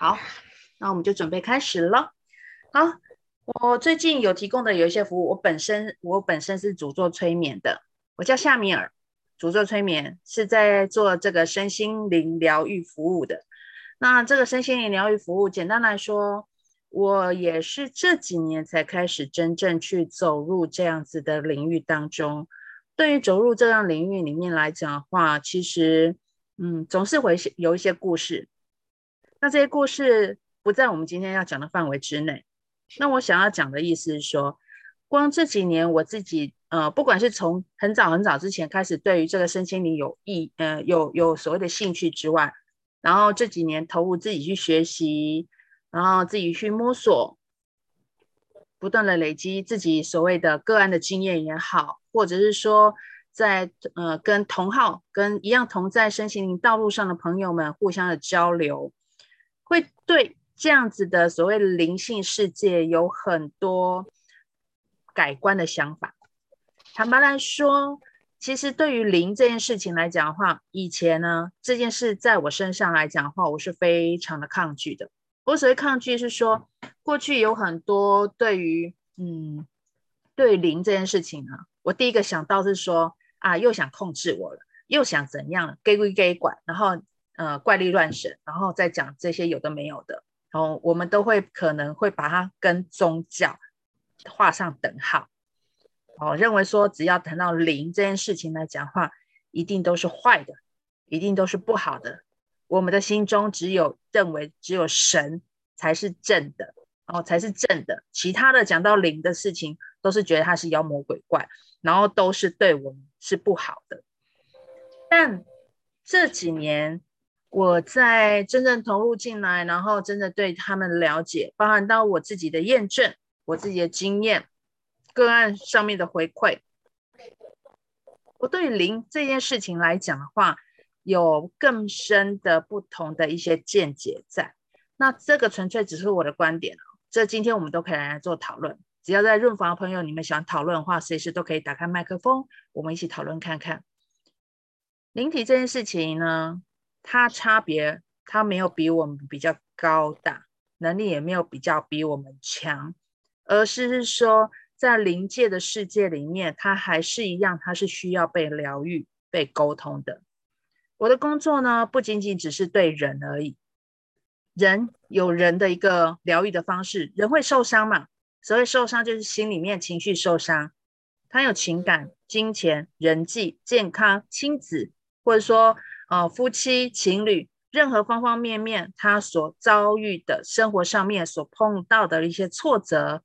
好，那我们就准备开始了。好，我最近有提供的有一些服务，我本身我本身是主做催眠的，我叫夏米尔，主做催眠是在做这个身心灵疗愈服务的。那这个身心灵疗愈服务，简单来说，我也是这几年才开始真正去走入这样子的领域当中。对于走入这样领域里面来讲的话，其实嗯，总是会有一些故事。那这些故事不在我们今天要讲的范围之内。那我想要讲的意思是说，光这几年我自己，呃，不管是从很早很早之前开始，对于这个身心灵有意，呃，有有所谓的兴趣之外，然后这几年投入自己去学习，然后自己去摸索，不断的累积自己所谓的个案的经验也好，或者是说在呃跟同好、跟一样同在身心灵道路上的朋友们互相的交流。会对这样子的所谓灵性世界有很多改观的想法。坦白来说，其实对于灵这件事情来讲的话，以前呢，这件事在我身上来讲的话，我是非常的抗拒的。我所谓抗拒是说，过去有很多对于嗯，对灵这件事情啊，我第一个想到是说啊，又想控制我了，又想怎样了，给归给管，然后。呃，怪力乱神，然后再讲这些有的没有的，然后我们都会可能会把它跟宗教画上等号，哦，认为说只要谈到灵这件事情来讲话，一定都是坏的，一定都是不好的。我们的心中只有认为只有神才是正的，哦，才是正的，其他的讲到灵的事情，都是觉得它是妖魔鬼怪，然后都是对我们是不好的。但这几年。我在真正投入进来，然后真的对他们了解，包含到我自己的验证，我自己的经验，个案上面的回馈，我对灵这件事情来讲的话，有更深的不同的一些见解在。那这个纯粹只是我的观点，这今天我们都可以来做讨论。只要在润房的朋友，你们想讨论的话，随时都可以打开麦克风，我们一起讨论看看灵体这件事情呢。它差别，它没有比我们比较高大，能力也没有比较比我们强，而是是说在灵界的世界里面，它还是一样，它是需要被疗愈、被沟通的。我的工作呢，不仅仅只是对人而已，人有人的一个疗愈的方式，人会受伤嘛？所谓受伤，就是心里面情绪受伤，他有情感、金钱、人际、健康、亲子，或者说。啊、呃，夫妻、情侣，任何方方面面，他所遭遇的生活上面所碰到的一些挫折，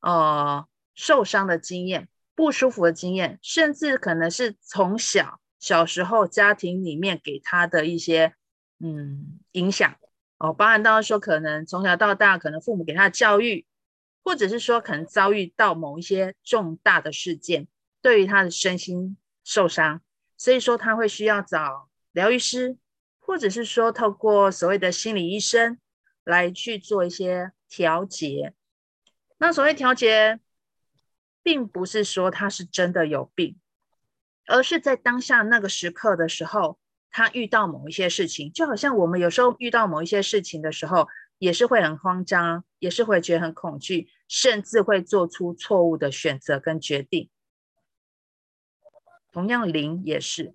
呃，受伤的经验、不舒服的经验，甚至可能是从小小时候家庭里面给他的一些嗯影响哦，包含到说可能从小到大，可能父母给他的教育，或者是说可能遭遇到某一些重大的事件，对于他的身心受伤，所以说他会需要找。疗愈师，或者是说透过所谓的心理医生来去做一些调节。那所谓调节，并不是说他是真的有病，而是在当下那个时刻的时候，他遇到某一些事情，就好像我们有时候遇到某一些事情的时候，也是会很慌张，也是会觉得很恐惧，甚至会做出错误的选择跟决定。同样，灵也是。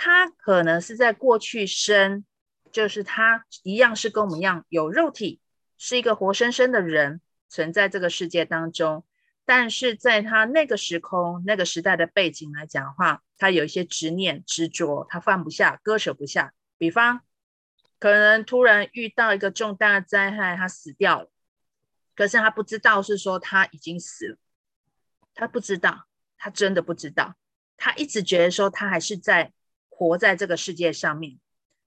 他可能是在过去生，就是他一样是跟我们一样有肉体，是一个活生生的人存在这个世界当中。但是在他那个时空、那个时代的背景来讲的话，他有一些执念、执着，他放不下、割舍不下。比方，可能突然遇到一个重大的灾害，他死掉了，可是他不知道是说他已经死了，他不知道，他真的不知道，他一直觉得说他还是在。活在这个世界上面，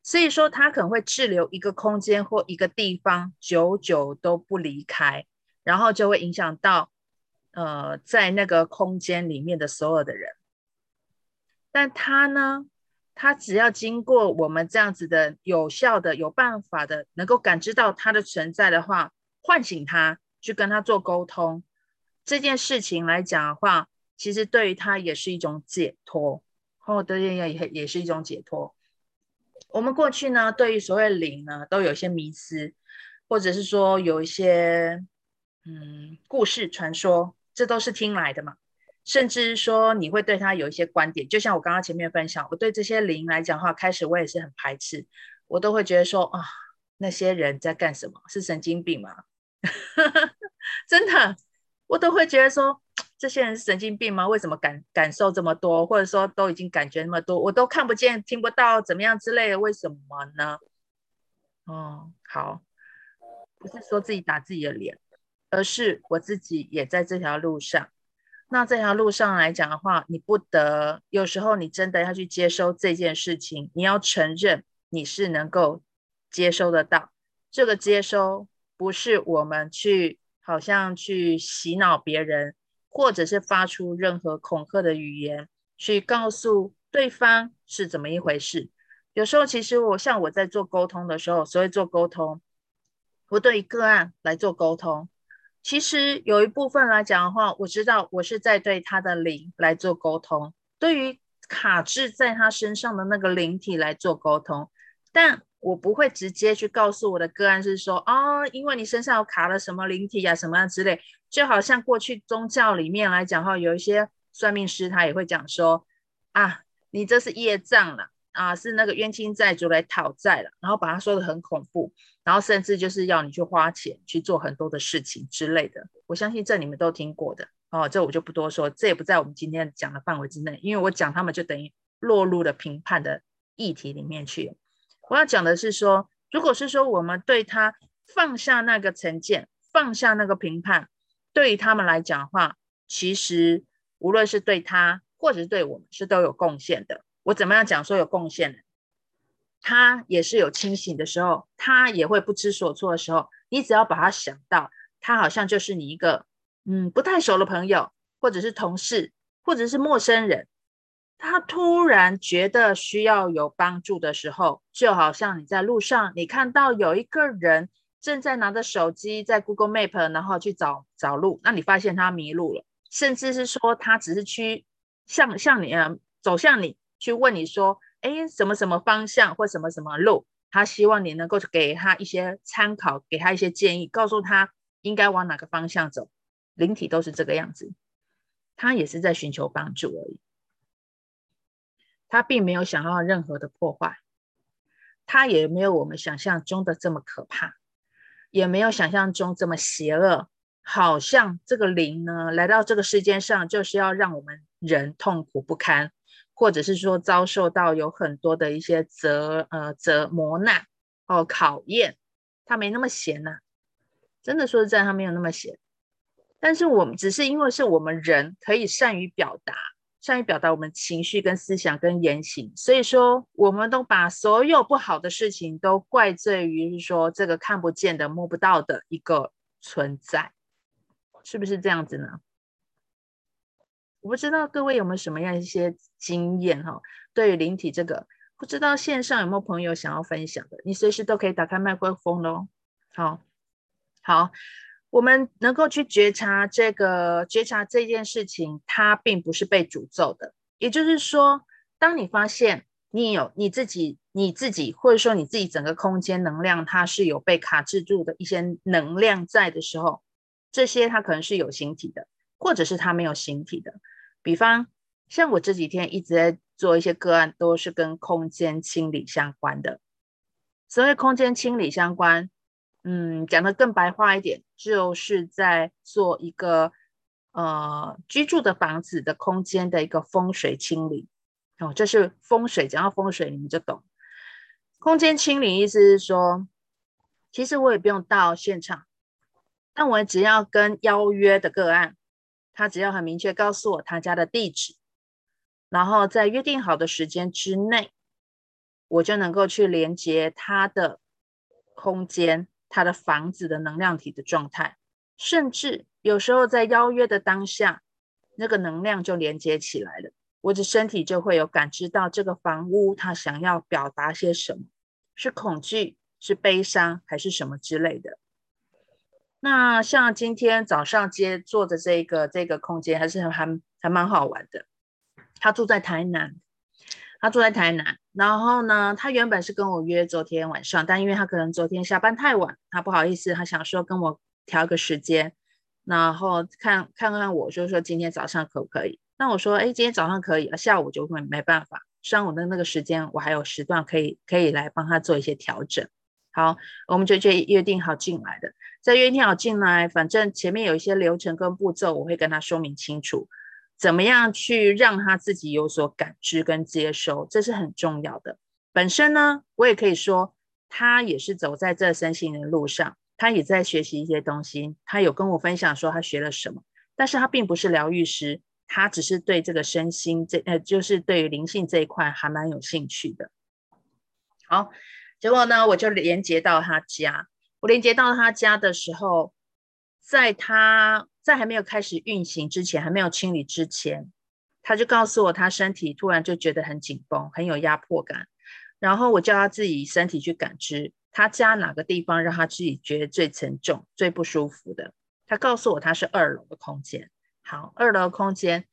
所以说他可能会滞留一个空间或一个地方，久久都不离开，然后就会影响到呃在那个空间里面的所有的人。但他呢，他只要经过我们这样子的有效的、有办法的，能够感知到他的存在的话，唤醒他，去跟他做沟通，这件事情来讲的话，其实对于他也是一种解脱。后的也也也是一种解脱，我们过去呢，对于所谓灵呢，都有一些迷思，或者是说有一些嗯故事传说，这都是听来的嘛。甚至说你会对他有一些观点，就像我刚刚前面分享，我对这些灵来讲的话，开始我也是很排斥，我都会觉得说啊，那些人在干什么？是神经病吗？真的，我都会觉得说，这些人是神经病吗？为什么感感受这么多，或者说都已经感觉那么多，我都看不见、听不到，怎么样之类的？为什么呢？哦，好，不是说自己打自己的脸，而是我自己也在这条路上。那这条路上来讲的话，你不得，有时候你真的要去接收这件事情，你要承认你是能够接收得到。这个接收不是我们去好像去洗脑别人，或者是发出任何恐吓的语言去告诉对方是怎么一回事。有时候其实我像我在做沟通的时候，所谓做沟通，我对个案来做沟通。其实有一部分来讲的话，我知道我是在对他的灵来做沟通，对于卡滞在他身上的那个灵体来做沟通，但我不会直接去告诉我的个案是说啊、哦，因为你身上有卡了什么灵体、啊，什么样之类，就好像过去宗教里面来讲的话，有一些算命师他也会讲说啊，你这是业障了。啊，是那个冤亲债主来讨债了，然后把他说的很恐怖，然后甚至就是要你去花钱去做很多的事情之类的。我相信这你们都听过的哦，这我就不多说，这也不在我们今天讲的范围之内，因为我讲他们就等于落入了评判的议题里面去。我要讲的是说，如果是说我们对他放下那个成见，放下那个评判，对于他们来讲的话，其实无论是对他或者是对我们是都有贡献的。我怎么样讲说有贡献呢？他也是有清醒的时候，他也会不知所措的时候。你只要把他想到，他好像就是你一个嗯不太熟的朋友，或者是同事，或者是陌生人。他突然觉得需要有帮助的时候，就好像你在路上，你看到有一个人正在拿着手机在 Google Map，然后去找找路。那你发现他迷路了，甚至是说他只是去向向你啊走向你。去问你说，哎，什么什么方向或什么什么路？他希望你能够给他一些参考，给他一些建议，告诉他应该往哪个方向走。灵体都是这个样子，他也是在寻求帮助而已。他并没有想要任何的破坏，他也没有我们想象中的这么可怕，也没有想象中这么邪恶。好像这个灵呢，来到这个世界上，就是要让我们人痛苦不堪。或者是说遭受到有很多的一些折呃折磨难哦考验，他没那么闲呐、真的说实在，他没有那么闲。但是我们只是因为是我们人可以善于表达，善于表达我们情绪跟思想跟言行，所以说我们都把所有不好的事情都怪罪于说这个看不见的摸不到的一个存在，是不是这样子呢？我不知道各位有没有什么样一些经验哈？对于灵体这个，不知道线上有没有朋友想要分享的？你随时都可以打开麦克风喽。好，好，我们能够去觉察这个觉察这件事情，它并不是被诅咒的。也就是说，当你发现你有你自己、你自己，或者说你自己整个空间能量，它是有被卡制住的一些能量在的时候，这些它可能是有形体的，或者是它没有形体的。比方，像我这几天一直在做一些个案，都是跟空间清理相关的。所谓空间清理相关，嗯，讲得更白话一点，就是在做一个呃居住的房子的空间的一个风水清理。哦，这是风水，讲到风水你们就懂。空间清理意思是说，其实我也不用到现场，但我只要跟邀约的个案。他只要很明确告诉我他家的地址，然后在约定好的时间之内，我就能够去连接他的空间、他的房子的能量体的状态，甚至有时候在邀约的当下，那个能量就连接起来了，我的身体就会有感知到这个房屋他想要表达些什么，是恐惧、是悲伤还是什么之类的。那像今天早上接做的这个这个空间，还是还还蛮好玩的。他住在台南，他住在台南，然后呢，他原本是跟我约昨天晚上，但因为他可能昨天下班太晚，他不好意思，他想说跟我调个时间，然后看看看我，就是说今天早上可不可以？那我说，哎，今天早上可以，下午就会没办法，上午的那个时间我还有时段可以可以来帮他做一些调整。好，我们就就约定好进来的，在约定好进来，反正前面有一些流程跟步骤，我会跟他说明清楚。怎么样去让他自己有所感知跟接收，这是很重要的。本身呢，我也可以说，他也是走在这身心的路上，他也在学习一些东西。他有跟我分享说他学了什么，但是他并不是疗愈师，他只是对这个身心这呃，就是对于灵性这一块还蛮有兴趣的。好，结果呢，我就连接到他家。我连接到他家的时候，在他。在还没有开始运行之前，还没有清理之前，他就告诉我，他身体突然就觉得很紧绷，很有压迫感。然后我叫他自己身体去感知，他家哪个地方让他自己觉得最沉重、最不舒服的。他告诉我，他是二楼的空间。好，二楼空间。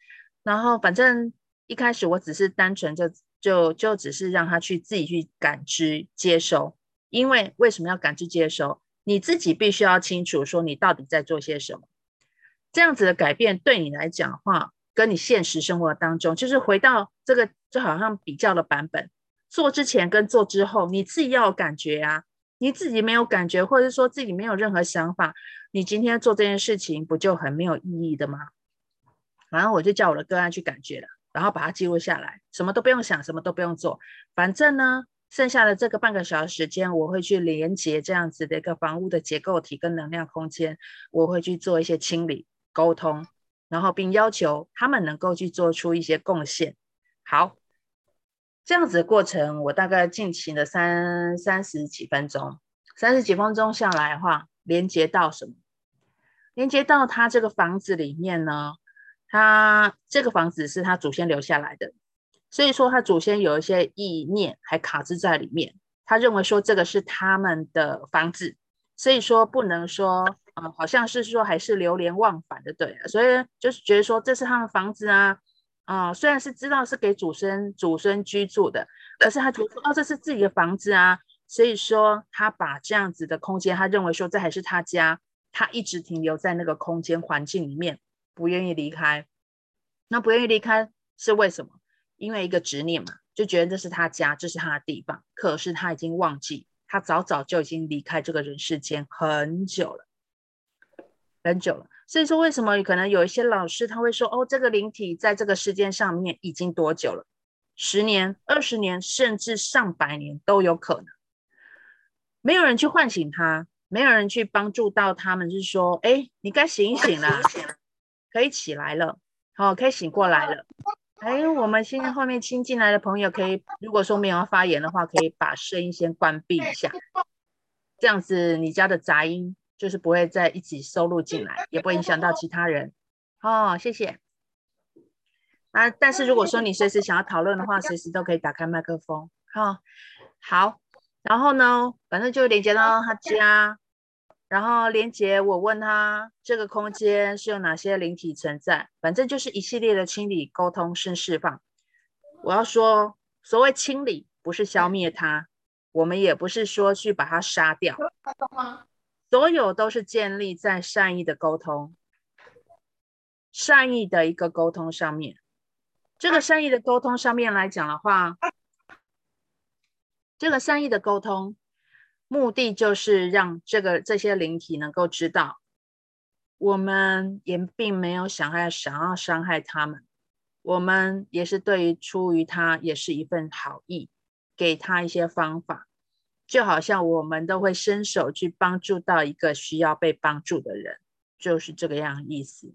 然后反正一开始我只是单纯就就就只是让他去自己去感知、接收。因为为什么要感知、接收？你自己必须要清楚，说你到底在做些什么。这样子的改变对你来讲的话，跟你现实生活当中，就是回到这个就好像比较的版本，做之前跟做之后，你自己要有感觉啊。你自己没有感觉，或者是说自己没有任何想法，你今天做这件事情不就很没有意义的吗？然后我就叫我的个案去感觉了，然后把它记录下来，什么都不用想，什么都不用做，反正呢，剩下的这个半个小时时间，我会去连接这样子的一个房屋的结构体跟能量空间，我会去做一些清理。沟通，然后并要求他们能够去做出一些贡献。好，这样子的过程，我大概进行了三三十几分钟。三十几分钟下来的话，连接到什么？连接到他这个房子里面呢？他这个房子是他祖先留下来的，所以说他祖先有一些意念还卡滞在里面。他认为说这个是他们的房子，所以说不能说。嗯，好像是说还是流连忘返的，对，所以就是觉得说这是他们房子啊，啊、虽然是知道是给祖孙祖孙居住的，可是他觉得说哦，这是自己的房子啊，所以说他把这样子的空间，他认为说这还是他家，他一直停留在那个空间环境里面，不愿意离开。那不愿意离开是为什么？因为一个执念嘛，就觉得这是他家，这是他的地方，可是他已经忘记，他早早就已经离开这个人世间很久了。很久了，所以说为什么可能有一些老师他会说哦，这个灵体在这个世间上面已经多久了？十年、二十年，甚至上百年都有可能。没有人去唤醒他，没有人去帮助到他们，是说，哎，你该醒一醒了，可以起来了，好，可以醒过来了。哎，我们现在后面新进来的朋友，可以如果说没有要发言的话，可以把声音先关闭一下，这样子你家的杂音。就是不会再一起收录进来，也不会影响到其他人。哦，谢谢。啊，但是如果说你随时想要讨论的话，随时都可以打开麦克风。好、哦，好。然后呢，反正就连接到他家，然后连接我问他这个空间是有哪些灵体存在，反正就是一系列的清理、沟通、生释放。我要说，所谓清理，不是消灭它，我们也不是说去把它杀掉。所有都是建立在善意的沟通，善意的一个沟通上面。这个善意的沟通上面来讲的话，这个善意的沟通目的就是让这个这些灵体能够知道，我们也并没有想要想要伤害他们，我们也是对于出于他也是一份好意，给他一些方法。就好像我们都会伸手去帮助到一个需要被帮助的人，就是这个样意思。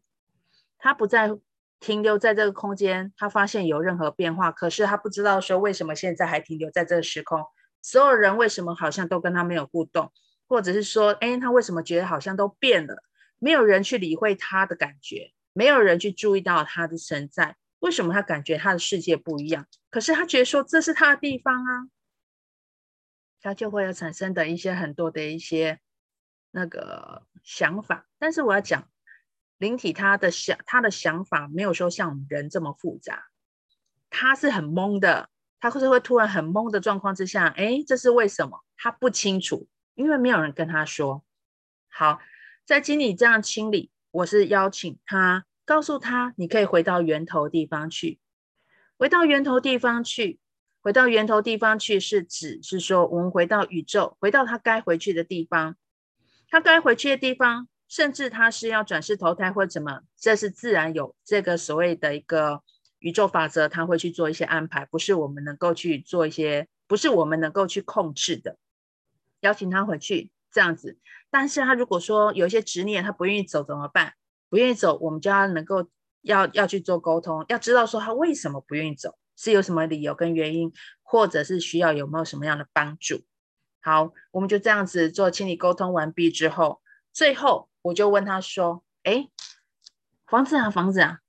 他不再停留在这个空间，他发现有任何变化，可是他不知道说为什么现在还停留在这个时空。所有人为什么好像都跟他没有互动，或者是说，哎，他为什么觉得好像都变了？没有人去理会他的感觉，没有人去注意到他的存在。为什么他感觉他的世界不一样？可是他觉得说这是他的地方啊。他就会有产生的一些很多的一些那个想法，但是我要讲灵体他的想他的想法没有说像人这么复杂，他是很懵的，他会是会突然很懵的状况之下，哎，这是为什么？他不清楚，因为没有人跟他说。好，在经理这样清理，我是邀请他，告诉他，你可以回到源头地方去，回到源头地方去，回到源头地方去，是指是说，我们回到宇宙，回到他该回去的地方，他该回去的地方，甚至他是要转世投胎或怎么，这是自然有这个所谓的一个。宇宙法则，他会去做一些安排，不是我们能够去做一些，不是我们能够去控制的。邀请他回去这样子，但是他如果说有一些执念，他不愿意走怎么办？不愿意走，我们就要能够要要去做沟通，要知道说他为什么不愿意走，是有什么理由跟原因，或者是需要有没有什么样的帮助。好，我们就这样子做清理沟通完毕之后，最后我就问他说：“哎，房子啊，房子啊。”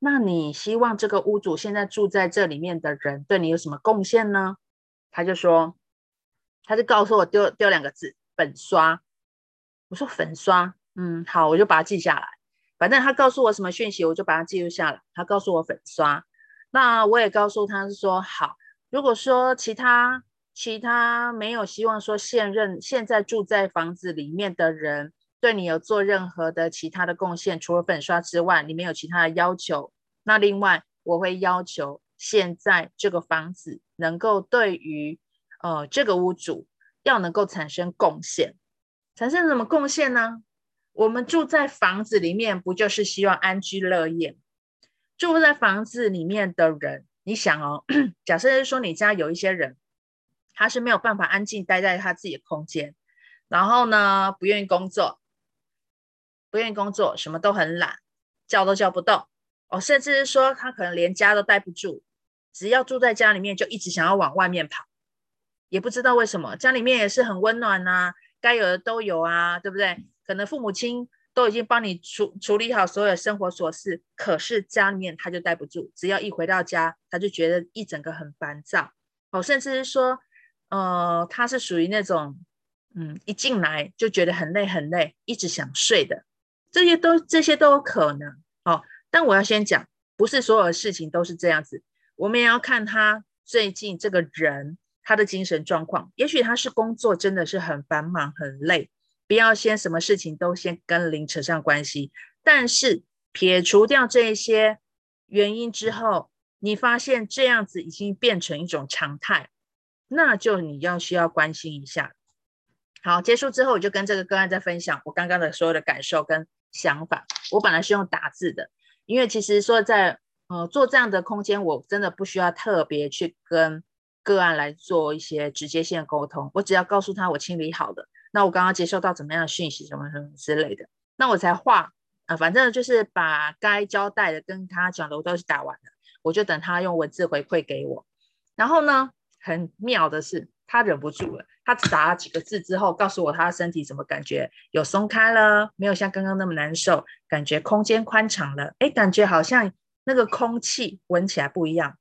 那你希望这个屋主现在住在这里面的人对你有什么贡献呢？他就说，他就告诉我丢丢两个字：粉刷。我说粉刷，嗯，好，我就把它记下来。反正他告诉我什么讯息，我就把它记录下来。他告诉我粉刷，那我也告诉他是说好。如果说其他其他没有希望说现任现在住在房子里面的人。对你有做任何的其他的贡献，除了粉刷之外，你没有其他的要求。那另外，我会要求现在这个房子能够对于呃这个屋主要能够产生贡献，产生什么贡献呢？我们住在房子里面，不就是希望安居乐业？住在房子里面的人，你想哦，假设是说你家有一些人，他是没有办法安静待在他自己的空间，然后呢，不愿意工作。不愿意工作，什么都很懒，叫都叫不动哦，甚至是说他可能连家都待不住，只要住在家里面就一直想要往外面跑，也不知道为什么，家里面也是很温暖呐、啊，该有的都有啊，对不对？可能父母亲都已经帮你处处理好所有生活琐事，可是家里面他就待不住，只要一回到家，他就觉得一整个很烦躁哦，甚至是说，呃，他是属于那种，嗯，一进来就觉得很累很累，一直想睡的。这些都这些都有可能哦，但我要先讲，不是所有的事情都是这样子。我们也要看他最近这个人他的精神状况，也许他是工作真的是很繁忙很累，不要先什么事情都先跟灵扯上关系。但是撇除掉这一些原因之后，你发现这样子已经变成一种常态，那就你要需要关心一下。好，结束之后我就跟这个个案在分享我刚刚的所有的感受跟。想法，我本来是用打字的，因为其实说在呃做这样的空间，我真的不需要特别去跟个案来做一些直接性的沟通，我只要告诉他我清理好了，那我刚刚接收到怎么样的讯息，什么什么之类的，那我才画啊、反正就是把该交代的跟他讲的我都是打完了，我就等他用文字回馈给我，然后呢，很妙的是。他忍不住了，他打了几个字之后，告诉我他的身体怎么感觉有松开了，没有像刚刚那么难受，感觉空间宽敞了，哎，感觉好像那个空气闻起来不一样。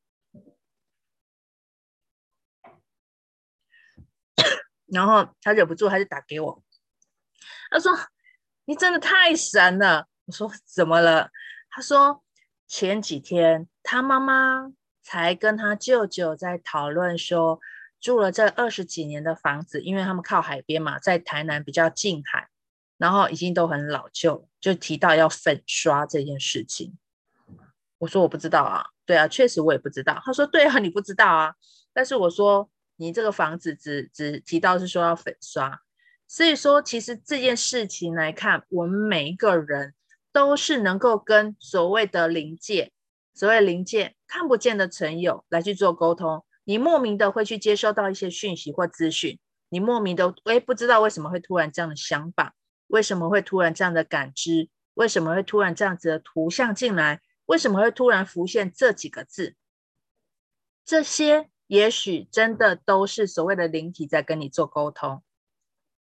然后他忍不住，他就打给我，他说：“你真的太神了。”我说：“怎么了？”他说：“前几天他妈妈才跟他舅舅在讨论说。”住了这二十几年的房子，因为他们靠海边嘛，在台南比较近海，然后已经都很老旧，就提到要粉刷这件事情。我说我不知道啊，对啊，确实我也不知道。他说对啊，你不知道啊。但是我说你这个房子只只提到是说要粉刷，所以说其实这件事情来看，我们每一个人都是能够跟所谓的灵界，所谓灵界看不见的存有来去做沟通。你莫名的会去接收到一些讯息或资讯，你莫名的诶不知道为什么会突然这样的想法，为什么会突然这样的感知，为什么会突然这样子的图像进来，为什么会突然浮现这几个字？这些也许真的都是所谓的灵体在跟你做沟通。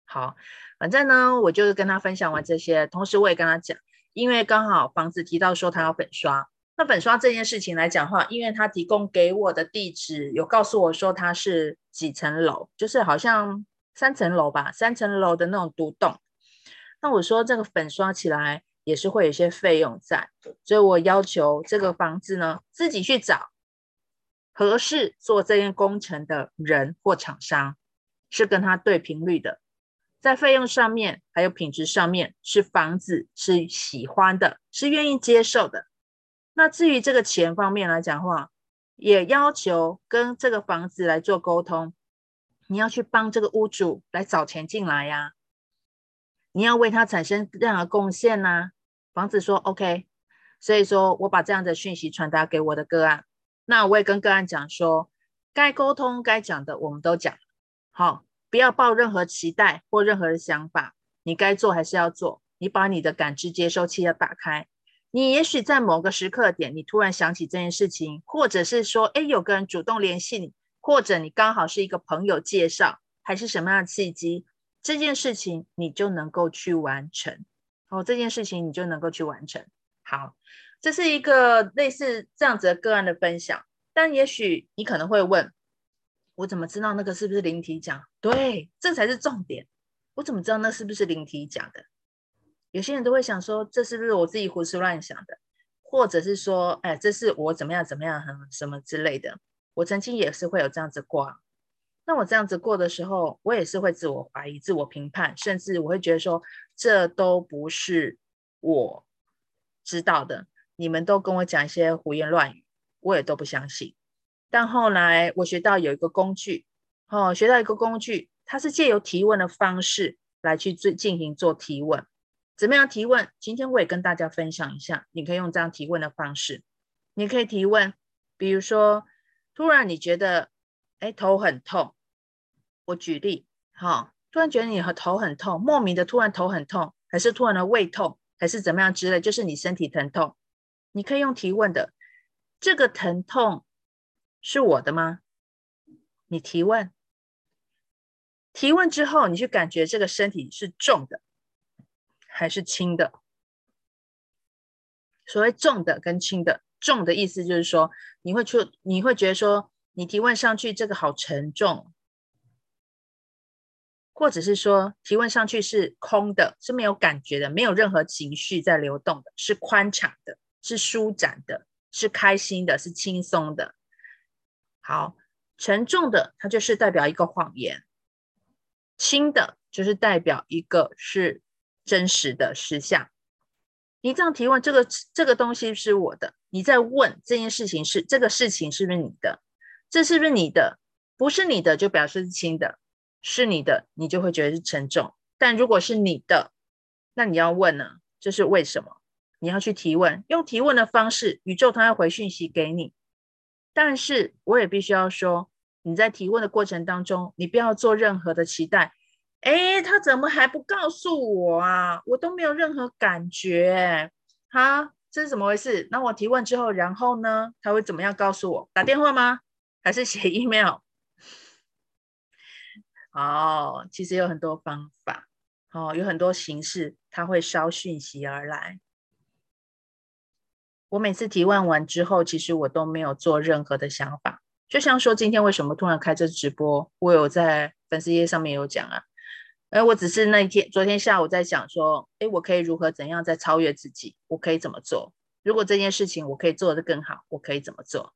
好，反正呢，我就是跟他分享完这些，同时我也跟他讲，因为刚好房子提到说他要粉刷。那粉刷这件事情来讲话，因为他提供给我的地址有告诉我说他是几层楼，就是好像三层楼吧，三层楼的那种独栋。那我说这个粉刷起来也是会有些费用在，所以我要求这个房子呢自己去找，合适做这件工程的人或厂商，是跟他对频率的，在费用上面还有品质上面，是房子是喜欢的，是愿意接受的。那至于这个钱方面来讲的话，也要求跟这个房子来做沟通，你要去帮这个屋主来找钱进来呀，你要为他产生任何贡献呐。房子说 OK，所以说我把这样的讯息传达给我的个案。那我也跟个案讲说，该沟通、该讲的我们都讲，好，不要抱任何期待或任何的想法。你该做还是要做，你把你的感知接收器要打开。你也许在某个时刻点，你突然想起这件事情，或者是说，哎，有个人主动联系你，或者你刚好是一个朋友介绍，还是什么样的契机，这件事情你就能够去完成。哦，这件事情你就能够去完成。好。这是一个类似这样子的个案的分享，但也许你可能会问，我怎么知道那个是不是灵体讲？对，这才是重点。我怎么知道那是不是灵体讲的？有些人都会想说，这是不是我自己胡思乱想的？或者是说，哎，这是我怎么样怎么样，很什么之类的。我曾经也是会有这样子过，啊那我这样子过的时候，我也是会自我怀疑、自我评判，甚至我会觉得说，这都不是我知道的。你们都跟我讲一些胡言乱语，我也都不相信。但后来我学到有一个工具，哦，学到一个工具，它是借由提问的方式来去做进行做提问。怎么样提问？今天我也跟大家分享一下。你可以用这样提问的方式，你可以提问，比如说，突然你觉得，哎，头很痛。我举例，好、突然觉得你和头很痛，莫名的突然头很痛，还是突然的胃痛，还是怎么样之类，就是你身体疼痛。你可以用提问的，这个疼痛是我的吗？你提问，提问之后，你去感觉这个身体是重的还是轻的？所谓重的跟轻的，重的意思就是说，你会出，你会觉得说，你提问上去这个好沉重，或者是说提问上去是空的，是没有感觉的，没有任何情绪在流动的，是宽敞的。是舒展的，是开心的，是轻松的。好，沉重的，它就是代表一个谎言；轻的，就是代表一个是真实的实相。你这样提问，这个这个东西是我的，你在问这件事情是这个事情是不是你的？这是不是你的？不是你的，就表示是轻的；是你的，你就会觉得是沉重。但如果是你的，那你要问呢？这是为什么？你要去提问，用提问的方式，宇宙它要回讯息给你。但是我也必须要说，你在提问的过程当中，你不要做任何的期待。诶，他怎么还不告诉我啊？我都没有任何感觉。哈，这是怎么回事？那我提问之后，然后呢？他会怎么样告诉我？打电话吗？还是写 email？哦，其实有很多方法，哦，有很多形式，他会捎讯息而来。我每次提问完之后，其实我都没有做任何的想法。就像说今天为什么突然开这直播，我有在粉丝页上面有讲啊。而我只是那一天，昨天下午在想说，诶，我可以如何怎样再超越自己？我可以怎么做？如果这件事情我可以做得更好，我可以怎么做？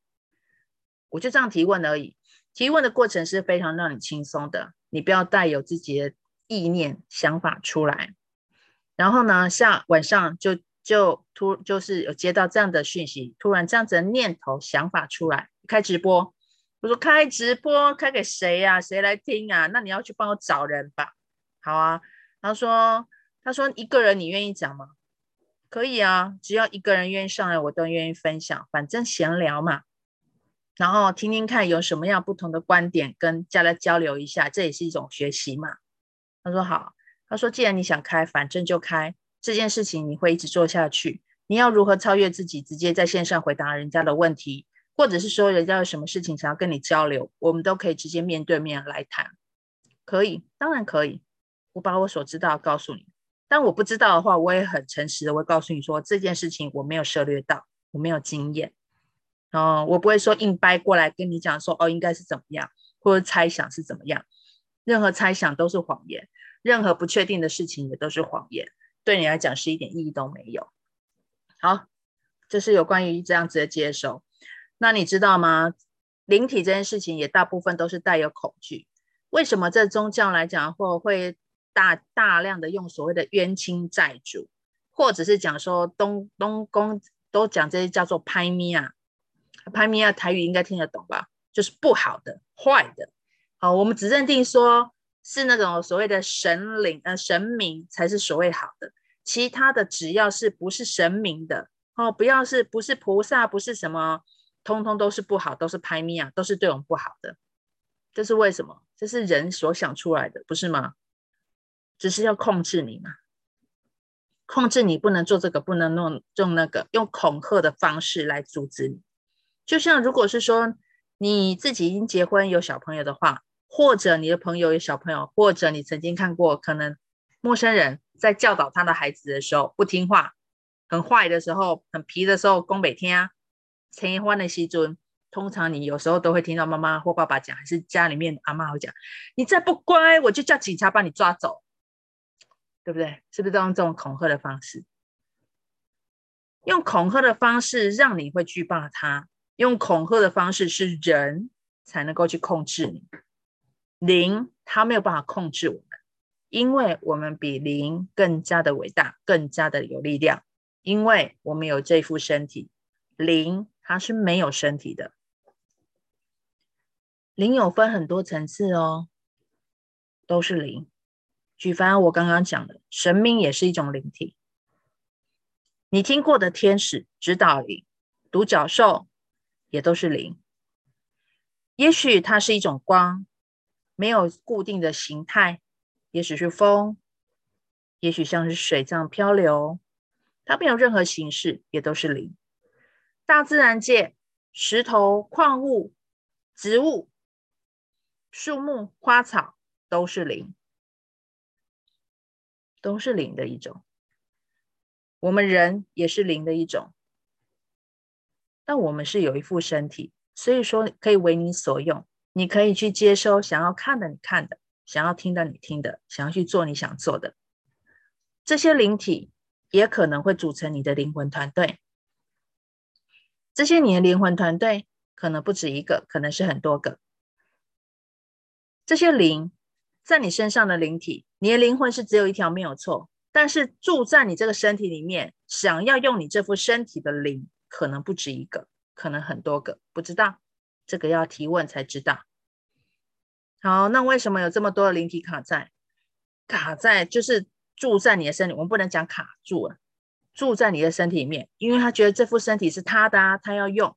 我就这样提问而已。提问的过程是非常让你轻松的，你不要带有自己的意念想法出来。然后呢，下晚上就。就突就是有接到这样的讯息，突然这样子的念头想法出来，开直播。我说开直播开给谁呀、谁来听啊？那你要去帮我找人吧。好啊。他说他说一个人你愿意讲吗？可以啊，只要一个人愿意上来，我都愿意分享，反正闲聊嘛。然后听听看有什么样不同的观点，跟大家交流一下，这也是一种学习嘛。他说好。他说既然你想开，反正就开。这件事情你会一直做下去。你要如何超越自己？直接在线上回答人家的问题，或者是说人家有什么事情想要跟你交流，我们都可以直接面对面来谈。可以，当然可以。我把我所知道告诉你，但我不知道的话，我也很诚实的会告诉你说这件事情我没有涉猎到，我没有经验。哦，我不会说硬掰过来跟你讲说哦应该是怎么样，或者猜想是怎么样。任何猜想都是谎言，任何不确定的事情也都是谎言。对你来讲是一点意义都没有。好，这是有关于这样子的接收。那你知道吗？灵体这件事情也大部分都是带有恐惧。为什么在宗教来讲，或会大大量的用所谓的冤亲债主，或者是讲说东东宫都讲这些叫做拍咪啊，拍咪啊，台语应该听得懂吧？就是不好的、坏的。好，我们只认定说是那种所谓的神灵呃神明才是所谓好的，其他的只要是不是神明的哦，不要是不是菩萨，不是什么，通通都是不好，都是拍咪啊，都是对我们不好的。这是为什么？这是人所想出来的，不是吗？只是要控制你嘛，控制你不能做这个，不能弄用那个，用恐吓的方式来阻止你。就像如果是说你自己已经结婚有小朋友的话，或者你的朋友有小朋友，或者你曾经看过可能陌生人在教导他的孩子的时候不听话、很坏的时候、很皮的时候，宫北天啊，陈一欢的西尊。通常你有时候都会听到妈妈或爸爸讲，还是家里面阿妈会讲：“你再不乖，我就叫警察把你抓走，对不对？”是不是都用这种恐吓的方式？用恐吓的方式让你会惧怕他，用恐吓的方式是人才能够去控制你。灵它没有办法控制我们，因为我们比灵更加的伟大，更加的有力量，因为我们有这副身体，灵它是没有身体的。灵有分很多层次哦，都是灵。举凡我刚刚讲的，神明也是一种灵体。你听过的天使、指导灵、独角兽，也都是灵。也许它是一种光，没有固定的形态，也许是风，也许像是水这样漂流，它没有任何形式，也都是零。大自然界，石头、矿物、植物。树木、花草都是零，都是零的一种。我们人也是零的一种，但我们是有一副身体，所以说可以为你所用。你可以去接收想要看的你看的，想要听的你听的，想要去做你想做的。这些灵体也可能会组成你的灵魂团队。这些你的灵魂团队可能不止一个，可能是很多个。这些灵在你身上的灵体，你的灵魂是只有一条没有错，但是住在你这个身体里面，想要用你这副身体的灵，可能不止一个，可能很多个，不知道，这个要提问才知道。好，那为什么有这么多的灵体卡在？卡在就是住在你的身体，我们不能讲卡住了，住在你的身体里面，因为他觉得这副身体是他的啊，他要用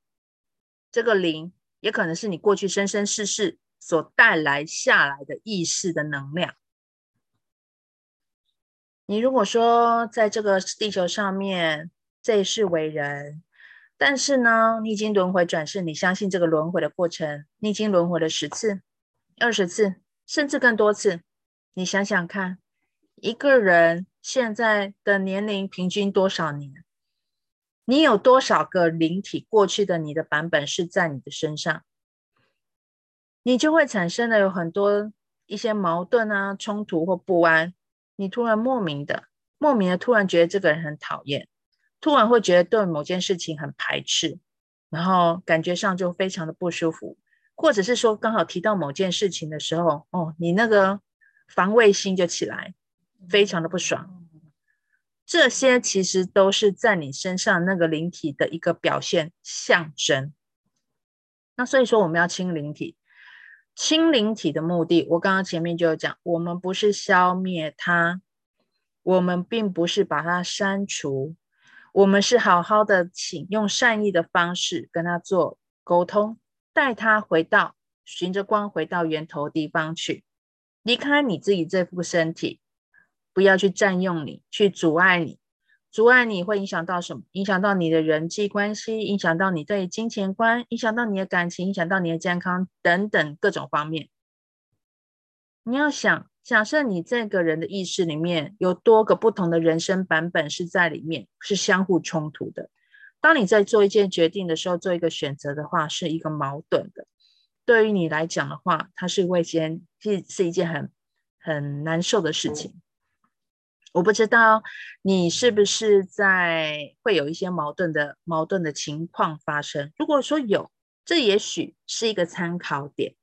这个灵，也可能是你过去生生世世。所带来下来的意识的能量。你如果说在这个地球上面这一世为人，但是呢，你已经轮回转世，你相信这个轮回的过程，你已经轮回了十次、二十次，甚至更多次。你想想看，一个人现在的年龄平均多少年？你有多少个灵体？过去的你的版本是在你的身上？你就会产生了有很多一些矛盾啊、冲突或不安。你突然莫名的、莫名的突然觉得这个人很讨厌，突然会觉得对某件事情很排斥，然后感觉上就非常的不舒服，或者是说刚好提到某件事情的时候，哦，你那个防卫心就起来，非常的不爽。这些其实都是在你身上那个灵体的一个表现象征。那所以说我们要清灵体。清灵体的目的，我刚刚前面就有讲，我们不是消灭它，我们并不是把它删除，我们是好好的请用善意的方式跟他做沟通，带他回到循着光回到源头地方去，离开你自己这副身体，不要去占用你，去阻碍你。阻碍你会影响到什么？影响到你的人际关系，影响到你对金钱观，影响到你的感情，影响到你的健康等等各种方面。你要想，假设你这个人的意识里面有多个不同的人生版本是在里面，是相互冲突的。当你在做一件决定的时候，做一个选择的话，是一个矛盾的。对于你来讲的话，它是会先是是一件很很难受的事情。我不知道你是不是在会有一些矛盾的矛盾的情况发生。如果说有，这也许是一个参考点，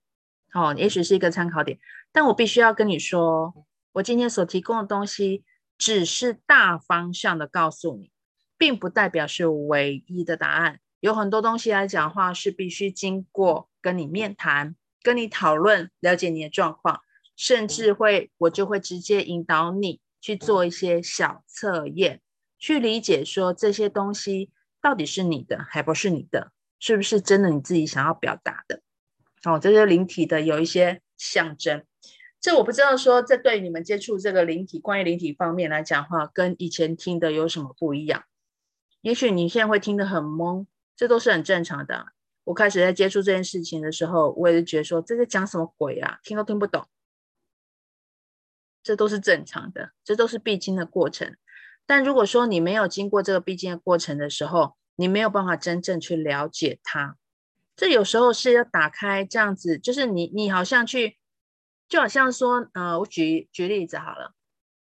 哦，也许是一个参考点。但我必须要跟你说，我今天所提供的东西只是大方向的告诉你，并不代表是唯一的答案。有很多东西来讲的话，是必须经过跟你面谈、跟你讨论、了解你的状况，甚至会我就会直接引导你去做一些小测验，去理解说这些东西到底是你的还不是你的，是不是真的你自己想要表达的？哦，这些灵体的有一些象征，这我不知道说这对你们接触这个灵体，关于灵体方面来讲的话，跟以前听的有什么不一样？也许你现在会听得很懵。这都是很正常的。我开始在接触这件事情的时候，我也是觉得说，这在讲什么鬼啊，听都听不懂。这都是正常的，这都是必经的过程。但如果说你没有经过这个必经的过程的时候，你没有办法真正去了解它。这有时候是要打开这样子，就是你你好像去，就好像说，呃，我举举例子好了，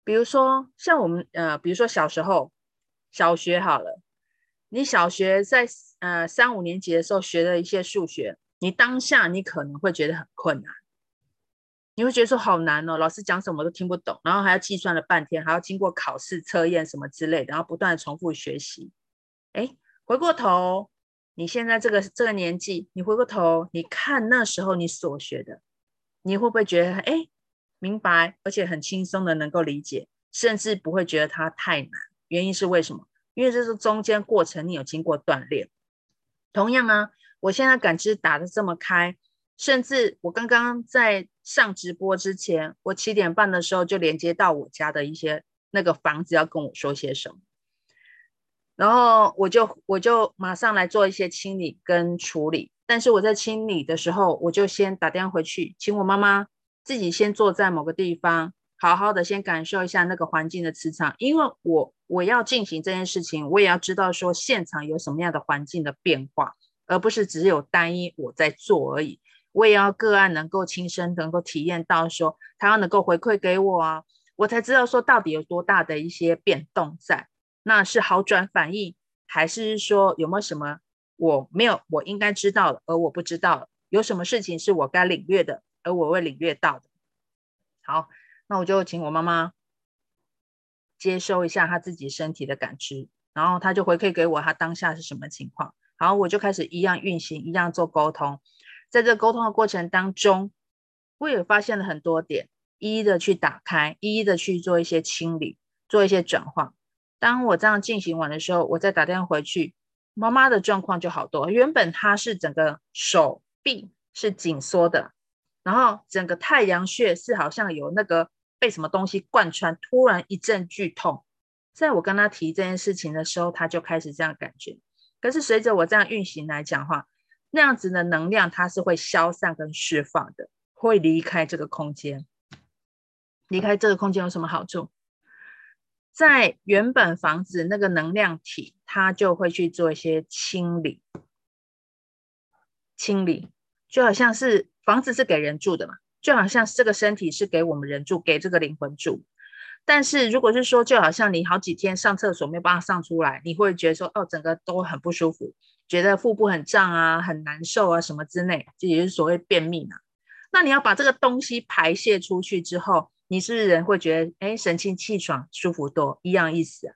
比如说像我们呃，比如说小时候小学好了。你小学在呃三五年级的时候学的一些数学，你当下你可能会觉得很困难，你会觉得说好难哦，老师讲什么都听不懂，然后还要计算了半天，还要经过考试测验什么之类的，然后不断的重复学习。哎，回过头，你现在这个这个年纪，你回过头，你看那时候你所学的，你会不会觉得哎明白，而且很轻松的能够理解，甚至不会觉得它太难？原因是为什么？因为这是中间过程，你有经过锻炼。同样啊，我现在感知打得这么开，甚至我刚刚在上直播之前，我七点半的时候就连接到我家的一些那个房子要跟我说些什么，然后我就我就马上来做一些清理跟处理。但是我在清理的时候，我就先打电话回去，请我妈妈自己先坐在某个地方。好好的先感受一下那个环境的磁场，因为我我要进行这件事情，我也要知道说现场有什么样的环境的变化，而不是只有单一我在做而已。我也要个案能够亲身能够体验到说，他要能够回馈给我啊，我才知道说到底有多大的一些变动在，那是好转反应，还是说有没有什么我没有我应该知道的，而我不知道，有什么事情是我该领略的，而我未领略到的。好。那我就请我妈妈接收一下她自己身体的感知，然后她就回馈给我，她当下是什么情况。好我就开始一样运行，一样做沟通。在这沟通的过程当中，我也发现了很多点，一一的去打开，一一的去做一些清理，做一些转化。当我这样进行完的时候，我再打电话回去，妈妈的状况就好多。原本她是整个手臂是紧缩的，然后整个太阳穴是好像有那个。被什么东西贯穿，突然一阵剧痛。在我跟他提这件事情的时候，他就开始这样感觉。可是随着我这样运行来讲话，那样子的能量它是会消散跟释放的，会离开这个空间。离开这个空间有什么好处？在原本房子那个能量体，它就会去做一些清理。清理就好像是房子是给人住的嘛。就好像这个身体是给我们人住，给这个灵魂住。但是如果是说，就好像你好几天上厕所没有办法上出来，你会觉得说，哦，整个都很不舒服，觉得腹部很胀啊，很难受啊，什么之类，这也是所谓便秘嘛。那你要把这个东西排泄出去之后，你是不是人会觉得，哎，神清气爽，舒服多，一样意思啊？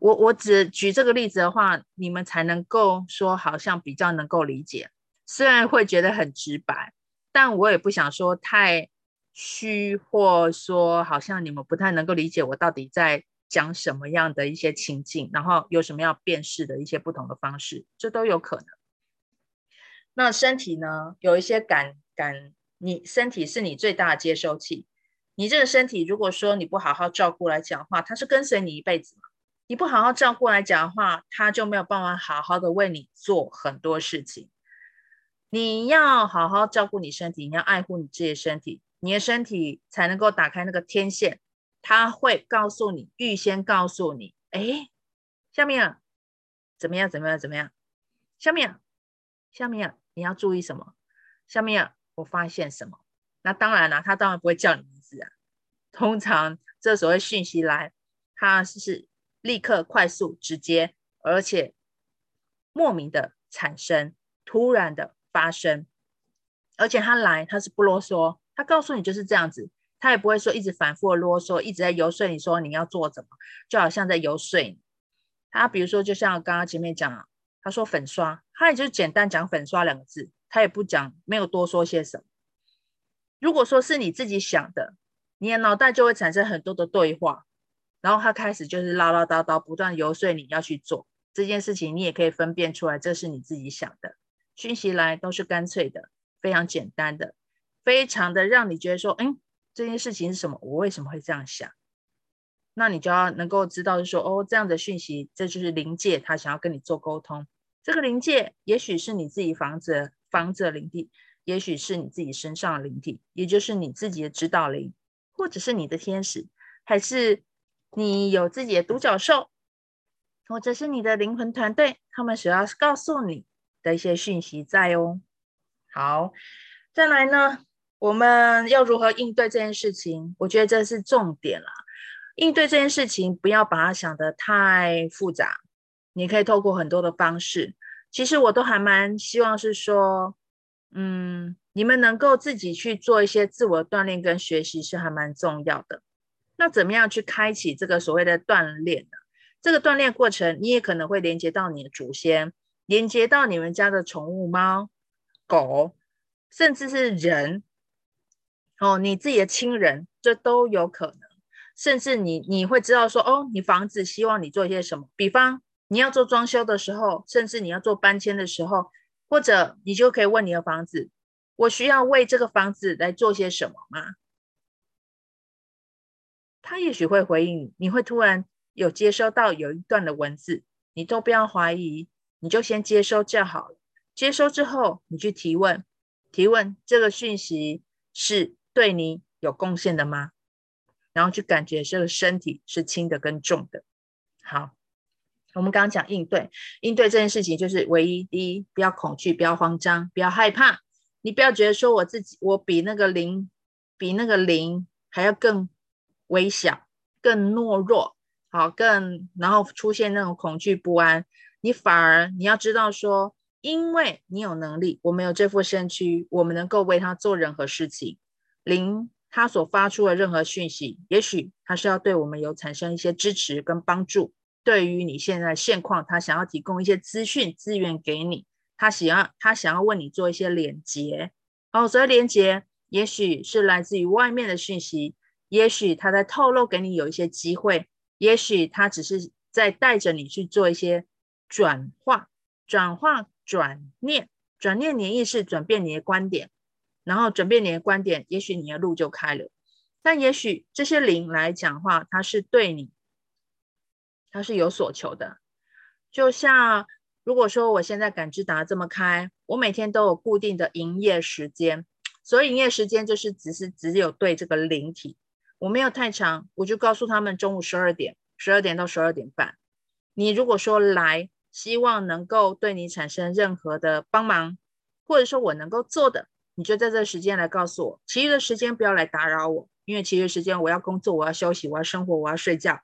我我只举这个例子的话，你们才能够说，好像比较能够理解，虽然会觉得很直白。但我也不想说太虚，或说好像你们不太能够理解我到底在讲什么样的一些情境，然后有什么样辨识的一些不同的方式，这都有可能。那身体呢，有一些感感，你身体是你最大的接收器。你这个身体，如果说你不好好照顾来讲的话，它是跟随你一辈子嘛。你不好好照顾来讲的话，它就没有办法好好的为你做很多事情。你要好好照顾你身体，你要爱护你自己的身体，你的身体才能够打开那个天线，它会告诉你，预先告诉你，哎，下面，怎么样？怎么样？怎么样？下面，下面，你要注意什么？下面，我发现什么？那当然了，他当然不会叫你。通常这所谓讯息来，它是立刻、快速、直接，而且莫名的产生。突然的发生，而且他来他是不啰嗦，他告诉你就是这样子，他也不会说一直反复的啰嗦，一直在游说你说你要做什么，就好像在游说你。他比如说，就像刚刚前面讲，他说粉刷，他也就简单讲粉刷两个字，他也不讲，没有多说些什么。如果说是你自己想的，你的脑袋就会产生很多的对话，然后他开始就是唠唠叨叨，不断游说你要去做这件事情，你也可以分辨出来，这是你自己想的。讯息来都是干脆的，非常简单的，非常的让你觉得说，嗯，这件事情是什么？我为什么会这样想？那你就要能够知道，就说，哦，这样的讯息，这就是灵界他想要跟你做沟通。这个灵界也许是你自己房子房子的灵体。也许是你自己身上的灵体，也就是你自己的指导灵，或者是你的天使，还是你有自己的独角兽，或者是你的灵魂团队，他们所要告诉你的一些讯息在哦。好，再来呢，我们要如何应对这件事情？我觉得这是重点啦。应对这件事情，不要把它想得太复杂，你可以透过很多的方式。其实我都还蛮希望是说。嗯，你们能够自己去做一些自我锻炼跟学习是还蛮重要的。那怎么样去开启这个所谓的锻炼呢？这个锻炼过程，你也可能会连接到你的祖先，连接到你们家的宠物猫、狗，甚至是人。哦，你自己的亲人，这都有可能。甚至你你会知道说，哦，你房子希望你做一些什么？比方你要做装修的时候，甚至你要做搬迁的时候。或者你就可以问你的房子，我需要为这个房子来做些什么吗？他也许会回应你，你会突然有接收到有一段的文字，你都不要怀疑，你就先接收就好了。接收之后，你去提问，提问这个讯息是对你有贡献的吗？然后去感觉这个身体是轻的跟重的。好。我们刚刚讲应对，应对这件事情就是唯一第一，不要恐惧，不要慌张，不要害怕。你不要觉得说我自己，我比那个零，比那个零还要更微小，更懦弱，好，更然后出现那种恐惧不安。你反而你要知道说，因为你有能力，我们有这副身躯，我们能够为他做任何事情。零他所发出的任何讯息，也许他是要对我们有产生一些支持跟帮助。对于你现在现况，他想要提供一些资讯资源给你，他想要他想要为你做一些连接哦，所以连接也许是来自于外面的讯息，也许他在透露给你有一些机会，也许他只是在带着你去做一些转化、转化、转念、转念你的意识，转变你的观点，然后转变你的观点，也许你的路就开了。但也许这些灵来讲话，他是对你。他是有所求的，就像如果说我现在感知打这么开，我每天都有固定的营业时间，所以营业时间就是只是只有对这个灵体，我没有太长，我就告诉他们中午十二点，十二点到十二点半。你如果说来，希望能够对你产生任何的帮忙，或者说我能够做的，你就在这时间来告诉我，其余的时间不要来打扰我，因为其余时间我要工作，我要休息，我要生活，我要睡觉。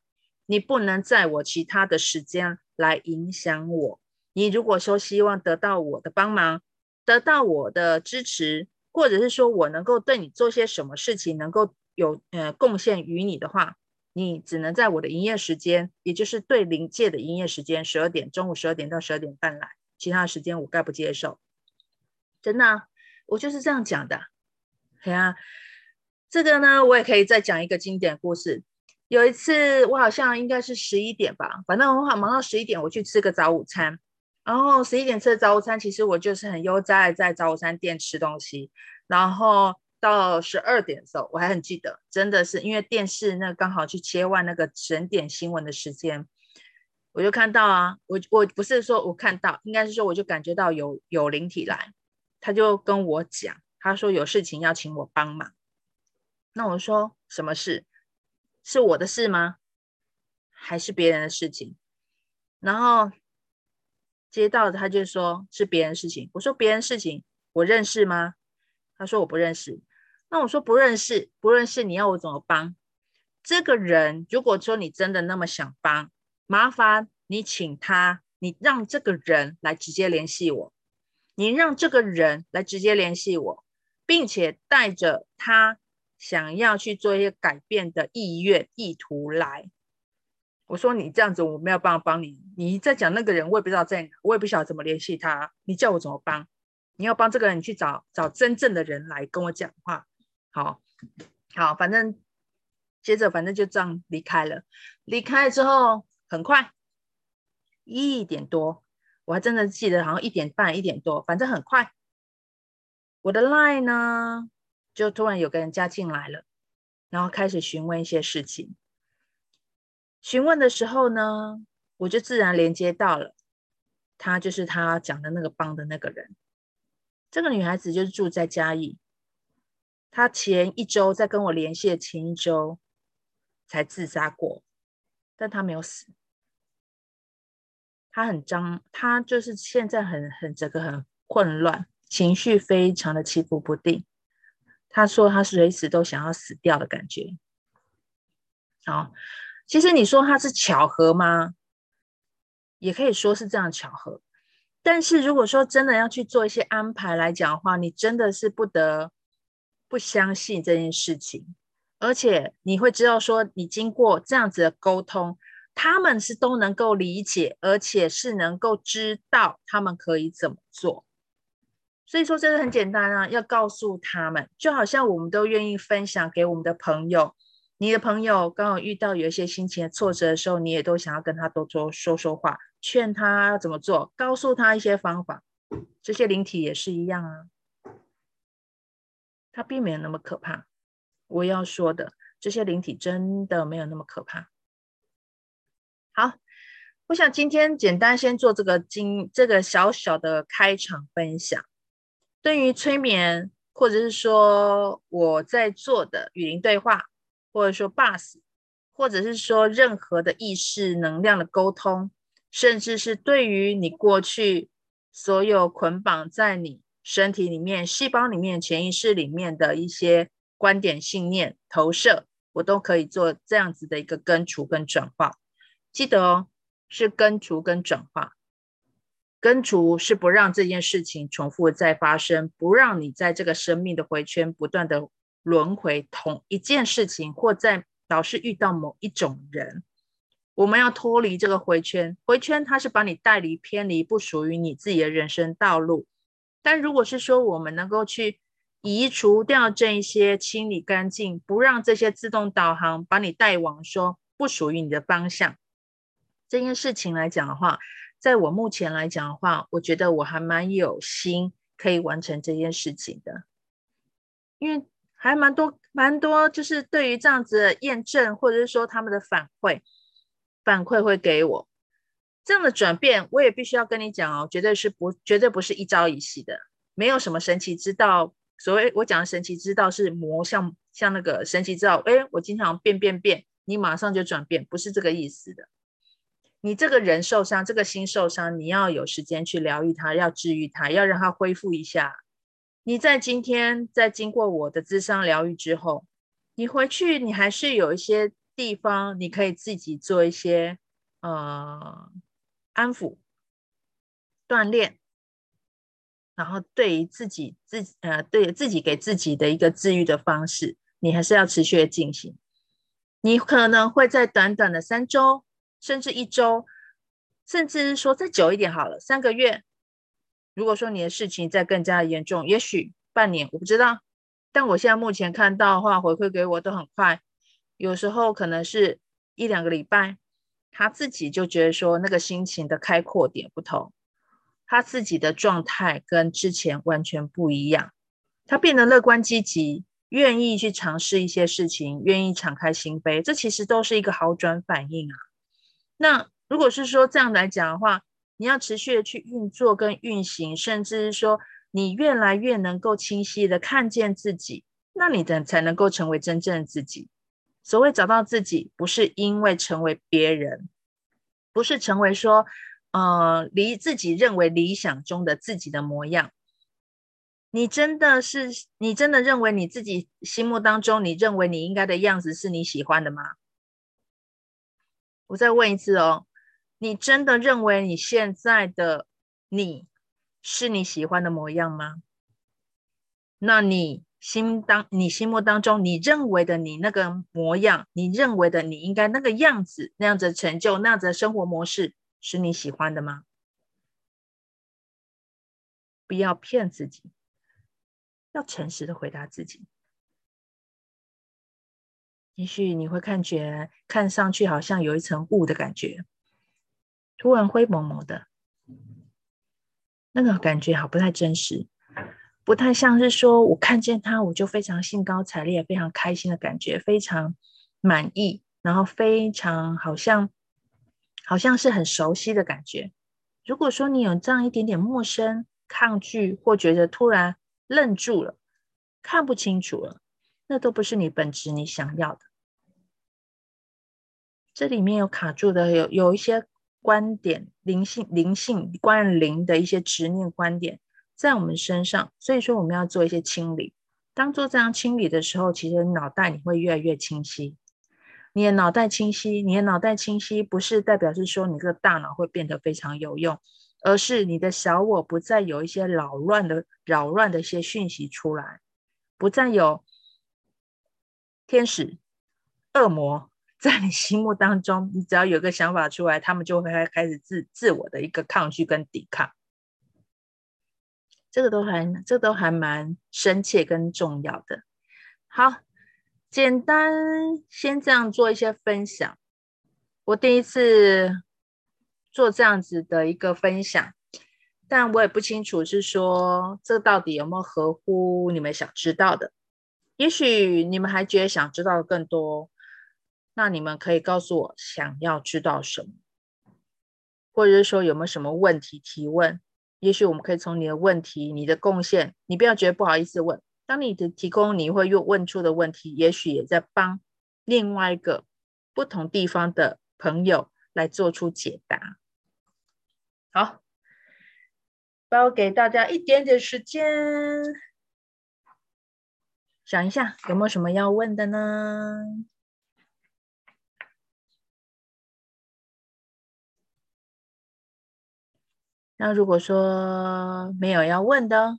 你不能在我其他的时间来影响我。你如果说希望得到我的帮忙，得到我的支持，或者是说我能够对你做些什么事情，能够有呃贡献于你的话，你只能在我的营业时间，也就是对临界的营业时间，十二点，中午十二点到十二点半来，其他的时间我概不接受。真的，我就是这样讲的。对啊，这个呢，我也可以再讲一个经典故事。有一次，我好像应该是十一点吧，反正我好忙到十一点，我去吃个早午餐。然后十一点吃的早午餐，其实我就是很悠哉在早午餐店吃东西。然后到十二点的时候，我还很记得，真的是因为电视那刚好去切换那个整点新闻的时间，我就看到啊，我我不是说我看到，应该是说我就感觉到有有灵体来，他就跟我讲，他说有事情要请我帮忙。那我说什么事？是我的事吗？还是别人的事情？然后接到他就说是别人事情。我说别人事情，我认识吗？他说我不认识。那我说不认识，不认识，你要我怎么帮？这个人，如果说你真的那么想帮，麻烦你请他，你让这个人来直接联系我。你让这个人来直接联系我，并且带着他想要去做一些改变的意愿、意图来。我说你这样子，我没有办法帮你。你在讲那个人，我也不知道在哪，我也不晓得怎么联系他。你叫我怎么帮？你要帮这个人，你去找找真正的人来跟我讲话。好，好，反正接着反正就这样离开了。离开之后，很快一点多，我还真的记得好像一点半、一点多，反正很快，我的 line 呢就突然有个人加进来了，然后开始询问一些事情。询问的时候呢，我就自然连接到了，他就是他讲的那个帮的那个人。这个女孩子就是住在嘉义，她前一周在跟我联系的前一周才自杀过，但她没有死。她很张，她就是现在很很整个很混乱，情绪非常的起伏不定。他说他随时都想要死掉的感觉。好。其实你说它是巧合吗？也可以说是这样巧合。但是如果说真的要去做一些安排来讲的话，你真的是不得不相信这件事情，而且你会知道说，你经过这样子的沟通，他们是都能够理解，而且是能够知道他们可以怎么做。所以说这个很简单啊，要告诉他们，就好像我们都愿意分享给我们的朋友。你的朋友刚好遇到有一些心情的挫折的时候，你也都想要跟他多多说说话，劝他怎么做，告诉他一些方法。这些灵体也是一样啊，他并没有那么可怕。我要说的，这些灵体真的没有那么可怕。好，我想今天简单先做这个经这个小小的开场分享。对于催眠，或者是说我在做的与灵对话。或者说 BUS，或者是说任何的意识能量的沟通，甚至是对于你过去所有捆绑在你身体里面、细胞里面、潜意识里面的一些观点、信念、投射，我都可以做这样子的一个根除跟转化。记得哦，是根除跟转化。根除是不让这件事情重复再发生，不让你在这个生命的回圈不断的。轮回同一件事情，或在老是遇到某一种人，我们要脱离这个回圈。回圈它是把你带离偏离不属于你自己的人生道路。但如果是说我们能够去移除掉这一些，清理干净，不让这些自动导航把你带往说不属于你的方向，这件事情来讲的话，在我目前来讲的话，我觉得我还蛮有心可以完成这件事情的，因为。还蛮多，蛮多，就是对于这样子的验证，或者是说他们的反馈，反馈会给我这样的转变，我也必须要跟你讲哦，绝对是不，绝对不是一朝一夕的，没有什么神奇之道。所谓我讲的神奇之道是魔，像像那个神奇之道，哎，我经常变变变，你马上就转变，不是这个意思的。你这个人受伤，这个心受伤，你要有时间去疗愈它，要治愈它，要让它恢复一下。你在今天在经过我的智商疗愈之后，你回去你还是有一些地方你可以自己做一些呃安抚、锻炼，然后对于自己自呃对自己给自己的一个治愈的方式，你还是要持续的进行。你可能会在短短的三周，甚至一周，甚至说再久一点好了，三个月。如果说你的事情再更加严重，也许半年，我不知道。但我现在目前看到的话，回馈给我都很快，有时候可能是一两个礼拜，他自己就觉得说那个心情的开阔点不同，他自己的状态跟之前完全不一样，他变得乐观积极，愿意去尝试一些事情，愿意敞开心扉，这其实都是一个好转反应啊。那如果是说这样来讲的话，你要持续的去运作跟运行，甚至是说你越来越能够清晰的看见自己，那你的才能够成为真正的自己。所谓找到自己，不是因为成为别人，不是成为说，呃，离自己认为理想中的自己的模样。你真的是，你真的认为你自己心目当中，你认为你应该的样子是你喜欢的吗？我再问一次哦。你真的认为你现在的你是你喜欢的模样吗？那你心当你心目当中你认为的你那个模样，你认为的你应该那个样子，那样子成就，那样子的生活模式，是你喜欢的吗？不要骗自己，要诚实的回答自己。也许你会感觉看上去好像有一层雾的感觉，突然灰蒙蒙的，那个感觉好不太真实，不太像是说我看见他我就非常兴高采烈、非常开心的感觉，非常满意，然后非常好像好像是很熟悉的感觉。如果说你有这样一点点陌生，抗拒或觉得突然愣住了，看不清楚了，那都不是你本质你想要的。这里面有卡住的，有有一些观点，灵性、灵性关于灵的一些执念观点在我们身上，所以说我们要做一些清理。当做这样清理的时候，其实脑袋你会越来越清晰。你的脑袋清晰，你的脑袋清晰，不是代表是说你这个大脑会变得非常有用。而是你的小我不再有一些扰乱的、扰乱的一些讯息出来，不再有天使、恶魔在你心目当中。你只要有个想法出来，他们就会开始自自我的一个抗拒跟抵抗。这个都还，这都还蛮深切跟重要的。好，简单先这样做一些分享。我第一次。做这样子的一个分享，但我也不清楚是说这到底有没有合乎你们想知道的。也许你们还觉得想知道更多，那你们可以告诉我想要知道什么，或者是说有没有什么问题提问。也许我们可以从你的问题、你的贡献，你不要觉得不好意思问。当你的提供你会又问出的问题，也许也在帮另外一个不同地方的朋友来做出解答。好，包给大家一点点时间，想一下有没有什么要问的呢？那如果说没有要问的，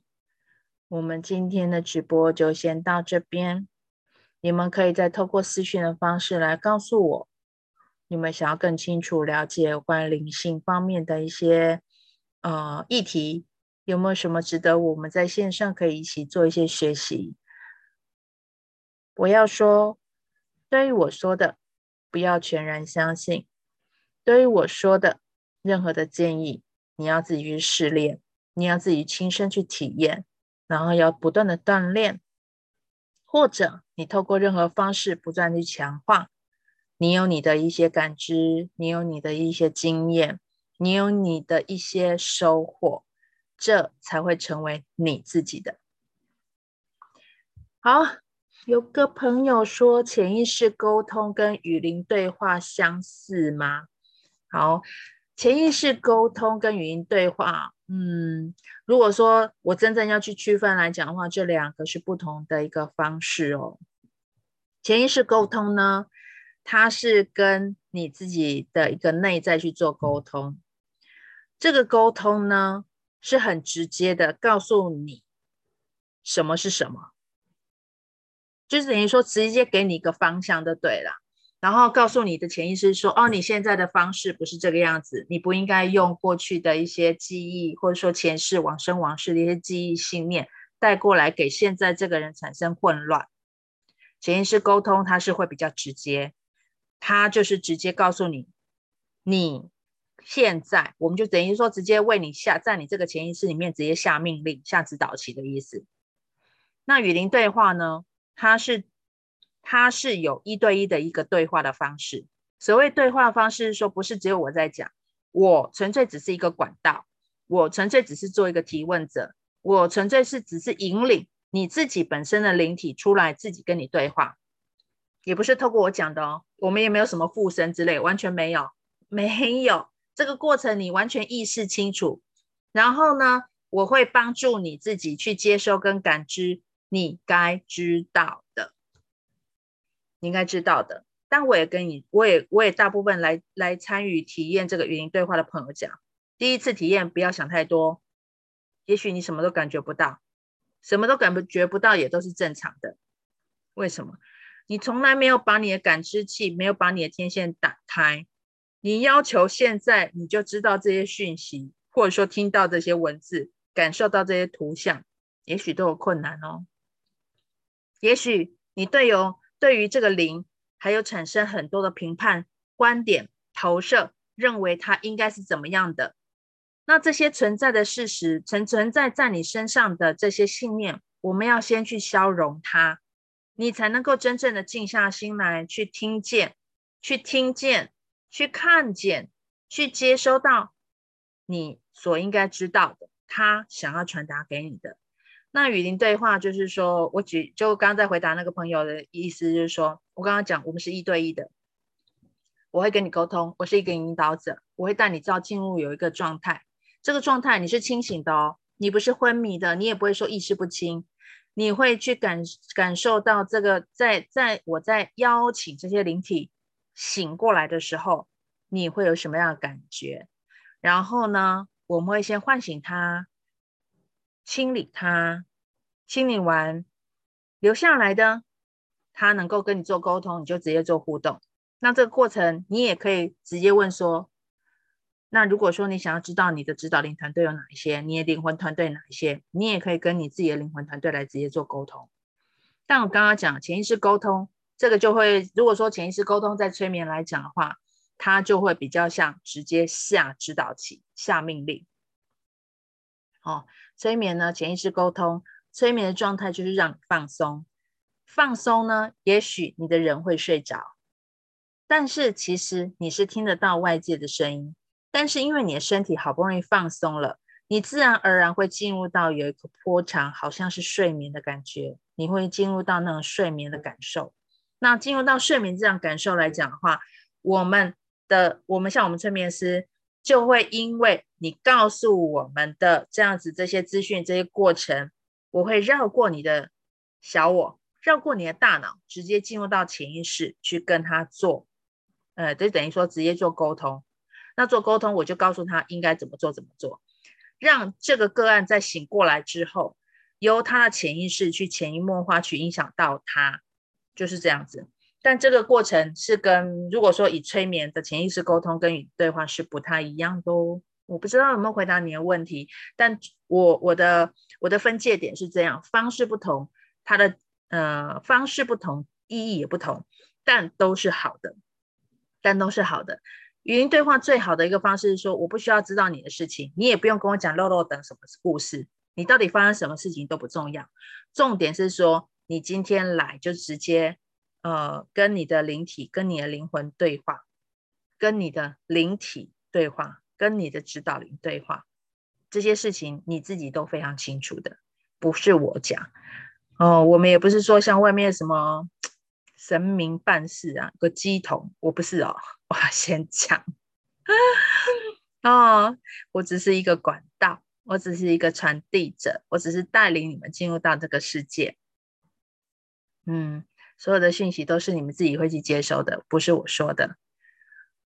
我们今天的直播就先到这边。你们可以再透过私讯的方式来告诉我。你们想要更清楚了解有关灵性方面的一些呃议题，有没有什么值得我们在线上可以一起做一些学习？我要说，对于我说的，不要全然相信；对于我说的任何的建议，你要自己去试炼，你要自己亲身去体验，然后要不断的锻炼，或者你透过任何方式不断去强化。你有你的一些感知，你有你的一些经验，你有你的一些收获，这才会成为你自己的。好，有个朋友说，潜意识沟通跟与灵对话相似吗？好，潜意识沟通跟语音对话，嗯，如果说我真正要去区分来讲的话，这两个是不同的一个方式哦。潜意识沟通呢，它是跟你自己的一个内在去做沟通，这个沟通呢是很直接的，告诉你什么是什么，就是等于说直接给你一个方向就对了，然后告诉你的潜意识说，哦，你现在的方式不是这个样子，你不应该用过去的一些记忆，或者说前世往生往事的一些记忆信念带过来，给现在这个人产生混乱。潜意识沟通它是会比较直接。它就是直接告诉你，你现在我们就等于说直接为你下，在你这个潜意识里面直接下命令、下指导棋的意思。那与灵对话呢？它是它是有一对一的一个对话的方式。所谓对话方式，是说不是只有我在讲，我纯粹只是一个管道，我纯粹只是做一个提问者，我纯粹是只是引领你自己本身的灵体出来，自己跟你对话。也不是透过我讲的哦，我们也没有什么附身之类，完全没有，没有这个过程，你完全意识清楚。然后呢，我会帮助你自己去接收跟感知你该知道的，你应该知道的。但我也跟你，我也我也大部分来来参与体验这个语音对话的朋友讲，第一次体验不要想太多，也许你什么都感觉不到，什么都感觉不到也都是正常的。为什么？你从来没有把你的感知器，没有把你的天线打开。你要求现在你就知道这些讯息，或者说听到这些文字，感受到这些图像，也许都有困难哦。也许你对有对于这个灵，还有产生很多的评判、观点、投射，认为它应该是怎么样的。那这些存在的事实，存存在在你身上的这些信念，我们要先去消融它，你才能够真正的静下心来，去听见，去听见，去看见，去接收到你所应该知道的，他想要传达给你的。那与灵对话就是说，我举就刚刚在回答那个朋友的意思，就是说我刚刚讲，我们是一对一的，我会跟你沟通，我是一个引导者，我会带你知道进入有一个状态。这个状态你是清醒的哦，你不是昏迷的，你也不会说意识不清，你会去感感受到这个在在我在邀请这些灵体醒过来的时候，你会有什么样的感觉？然后呢，我们会先唤醒他，清理它，清理完留下来的，它能够跟你做沟通，你就直接做互动。那这个过程你也可以直接问说。那如果说你想要知道你的指导灵团队有哪一些，你的灵魂团队哪一些，你也可以跟你自己的灵魂团队来直接做沟通。但我刚刚讲潜意识沟通，这个就会，如果说潜意识沟通在催眠来讲的话，它就会比较像直接下指导棋、下命令。哦，催眠呢，潜意识沟通，催眠的状态就是让你放松，放松呢，也许你的人会睡着，但是其实你是听得到外界的声音。但是因为你的身体好不容易放松了，你自然而然会进入到有一个波长，好像是睡眠的感觉，你会进入到那种睡眠的感受。那进入到睡眠这样感受来讲的话，我们的我们像我们催眠师就会因为你告诉我们的这样子这些资讯这些过程，我会绕过你的小我，绕过你的大脑，直接进入到潜意识去跟他做，呃，就等于说直接做沟通。那做沟通，我就告诉他应该怎么做，怎么做，让这个个案在醒过来之后，由他的潜意识去潜移默化去影响到他，就是这样子。但这个过程是跟如果说以催眠的潜意识沟通跟与对话是不太一样的哦。我不知道有没有回答你的问题，但我我的我的分界点是这样，方式不同，它的呃方式不同，意义也不同，但都是好的，但都是好的。语音对话最好的一个方式是说，我不需要知道你的事情，你也不用跟我讲漏漏等什么故事，你到底发生什么事情都不重要，重点是说你今天来就直接，呃，跟你的灵体、跟你的灵魂对话，跟你的灵体对话，跟你的指导灵对话，这些事情你自己都非常清楚的，不是我讲，哦，我们也不是说像外面什么。神明办事啊，个乩童，我不是哦，我先讲哦，我只是一个管道，我只是一个传递者，我只是带领你们进入到这个世界。嗯，所有的讯息都是你们自己会去接收的，不是我说的。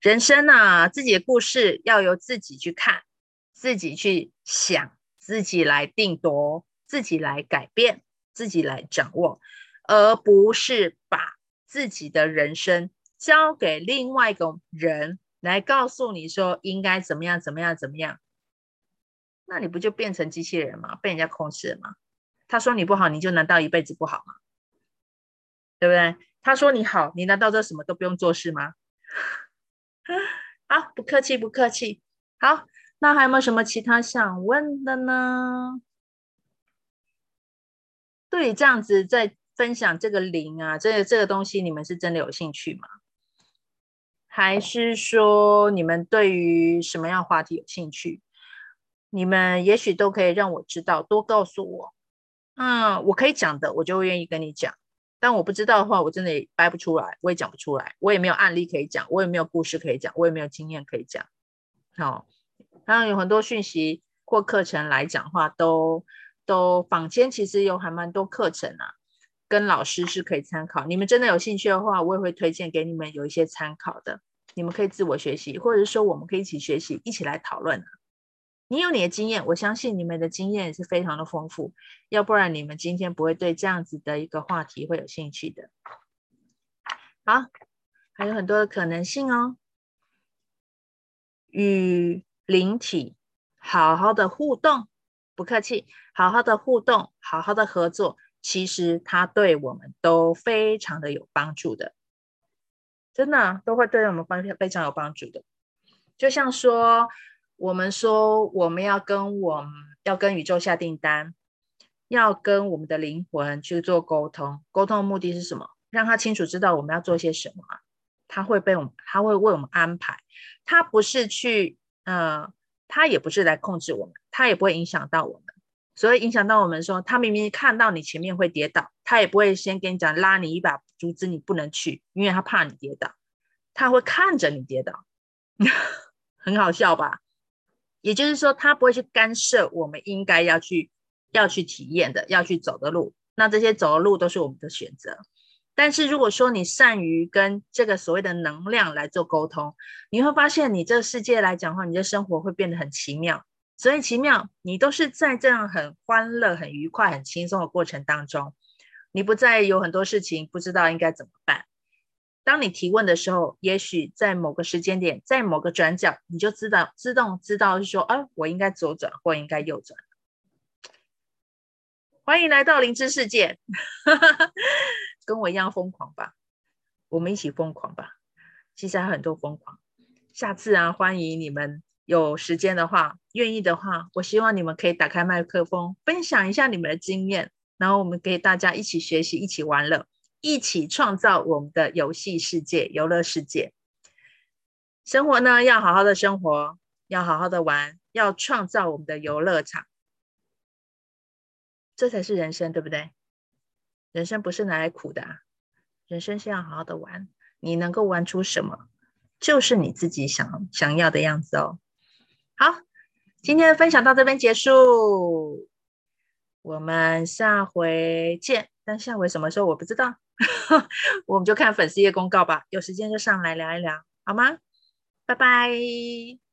人生啊，自己的故事要由自己去看，自己去想，自己来定夺，自己来改变，自己来掌握，而不是把。自己的人生交给另外一个人来告诉你说应该怎么样怎么样怎么样，那你不就变成机器人吗？被人家控制了吗？他说你不好，你就难道一辈子不好吗？对不对？他说你好，你难道这什么都不用做事吗？好，不客气不客气。好，那还有没有什么其他想问的呢？对，这样子在。分享这个灵啊，这个这个东西，你们是真的有兴趣吗？还是说你们对于什么样话题有兴趣？你们也许都可以让我知道，多告诉我。嗯，我可以讲的，我就愿意跟你讲。但我不知道的话，我真的也掰不出来，我也讲不出来，我也没有案例可以讲，我也没有故事可以讲，我也没有经验可以讲。好，当然有很多讯息或课程来讲话，都都坊间其实有还蛮多课程啊。跟老师是可以参考，你们真的有兴趣的话，我也会推荐给你们有一些参考的，你们可以自我学习，或者是说我们可以一起学习，一起来讨论。你有你的经验，我相信你们的经验也是非常的丰富，要不然你们今天不会对这样子的一个话题会有兴趣的。好，还有很多的可能性哦。与灵体好好的互动，不客气，好好的互动，好好的合作，其实它对我们都非常的有帮助的，真的都会对我们方非常有帮助的，就像说。我们说，我们要跟我们要跟宇宙下订单，要跟我们的灵魂去做沟通。沟通的目的是什么？让他清楚知道我们要做些什么。他会被我们，他会为我们安排。他不是去，呃，他也不是来控制我们，他也不会影响到我们。所以影响到我们说，他明明看到你前面会跌倒，他也不会先跟你讲，拉你一把，阻止你不能去，因为他怕你跌倒。他会看着你跌倒，很好笑吧？也就是说，他不会去干涉我们应该要去要去体验的、要去走的路。那这些走的路都是我们的选择。但是如果说你善于跟这个所谓的能量来做沟通，你会发现，你这个世界来讲的话，你的生活会变得很奇妙。所以奇妙，你都是在这样很欢乐、很愉快、很轻松的过程当中，你不再有很多事情不知道应该怎么办。当你提问的时候，也许在某个时间点，在某个转角，你就知道自动知道是说，啊，我应该左转或应该右转。欢迎来到灵知世界，跟我一样疯狂吧，我们一起疯狂吧。其实还有很多疯狂，下次啊，欢迎你们有时间的话，愿意的话，我希望你们可以打开麦克风，分享一下你们的经验，然后我们给大家一起学习，一起玩乐。一起创造我们的游戏世界、游乐世界。生活呢，要好好的生活，要好好的玩，要创造我们的游乐场，这才是人生，对不对？人生不是拿来苦的啊，人生是要好好的玩。你能够玩出什么，就是你自己想想要的样子哦。好，今天的分享到这边结束，我们下回见。但下回什么时候我不知道。我们就看粉丝页公告吧，有时间就上来聊一聊，好吗？拜拜。